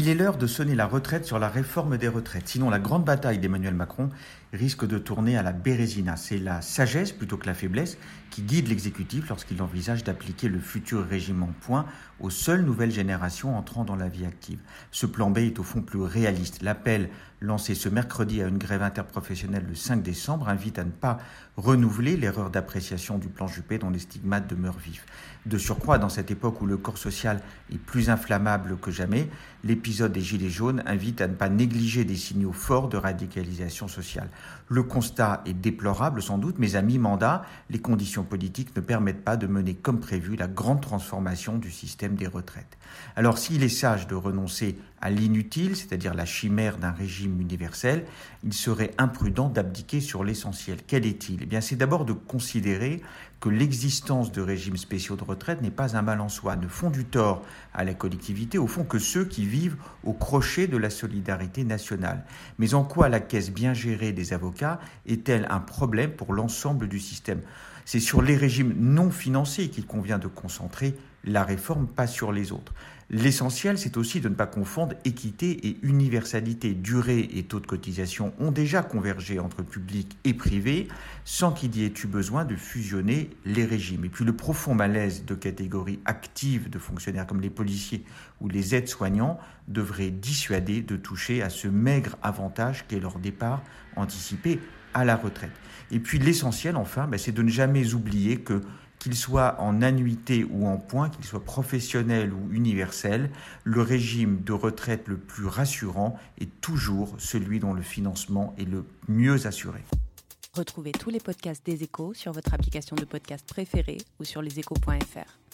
Il est l'heure de sonner la retraite sur la réforme des retraites. Sinon, la grande bataille d'Emmanuel Macron risque de tourner à la bérésina. C'est la sagesse plutôt que la faiblesse qui guide l'exécutif lorsqu'il envisage d'appliquer le futur régime en point aux seules nouvelles générations entrant dans la vie active. Ce plan B est au fond plus réaliste. L'appel lancé ce mercredi à une grève interprofessionnelle le 5 décembre invite à ne pas renouveler l'erreur d'appréciation du plan Juppé dont les stigmates demeurent vifs. De surcroît, dans cette époque où le corps social est plus inflammable que jamais, l'épisode des Gilets jaunes invite à ne pas négliger des signaux forts de radicalisation sociale. Le constat est déplorable sans doute, mais à mi-mandat, les conditions politiques ne permettent pas de mener comme prévu la grande transformation du système des retraites. Alors s'il est sage de renoncer à l'inutile, c'est-à-dire la chimère d'un régime universel, il serait imprudent d'abdiquer sur l'essentiel. Quel est-il? Eh bien, c'est d'abord de considérer que l'existence de régimes spéciaux de retraite n'est pas un mal en soi, ne font du tort à la collectivité, au fond que ceux qui vivent au crochet de la solidarité nationale. Mais en quoi la caisse bien gérée des avocats est-elle un problème pour l'ensemble du système? C'est sur les régimes non financés qu'il convient de concentrer la réforme, pas sur les autres. L'essentiel, c'est aussi de ne pas confondre équité et universalité. Durée et taux de cotisation ont déjà convergé entre public et privé sans qu'il y ait eu besoin de fusionner les régimes. Et puis le profond malaise de catégories actives de fonctionnaires comme les policiers ou les aides-soignants devrait dissuader de toucher à ce maigre avantage qu'est leur départ anticipé à la retraite. Et puis l'essentiel, enfin, ben, c'est de ne jamais oublier que qu'il soit en annuité ou en points, qu'il soit professionnel ou universel, le régime de retraite le plus rassurant est toujours celui dont le financement est le mieux assuré. Retrouvez tous les podcasts des échos sur votre application de podcast préférée ou sur leséchos.fr.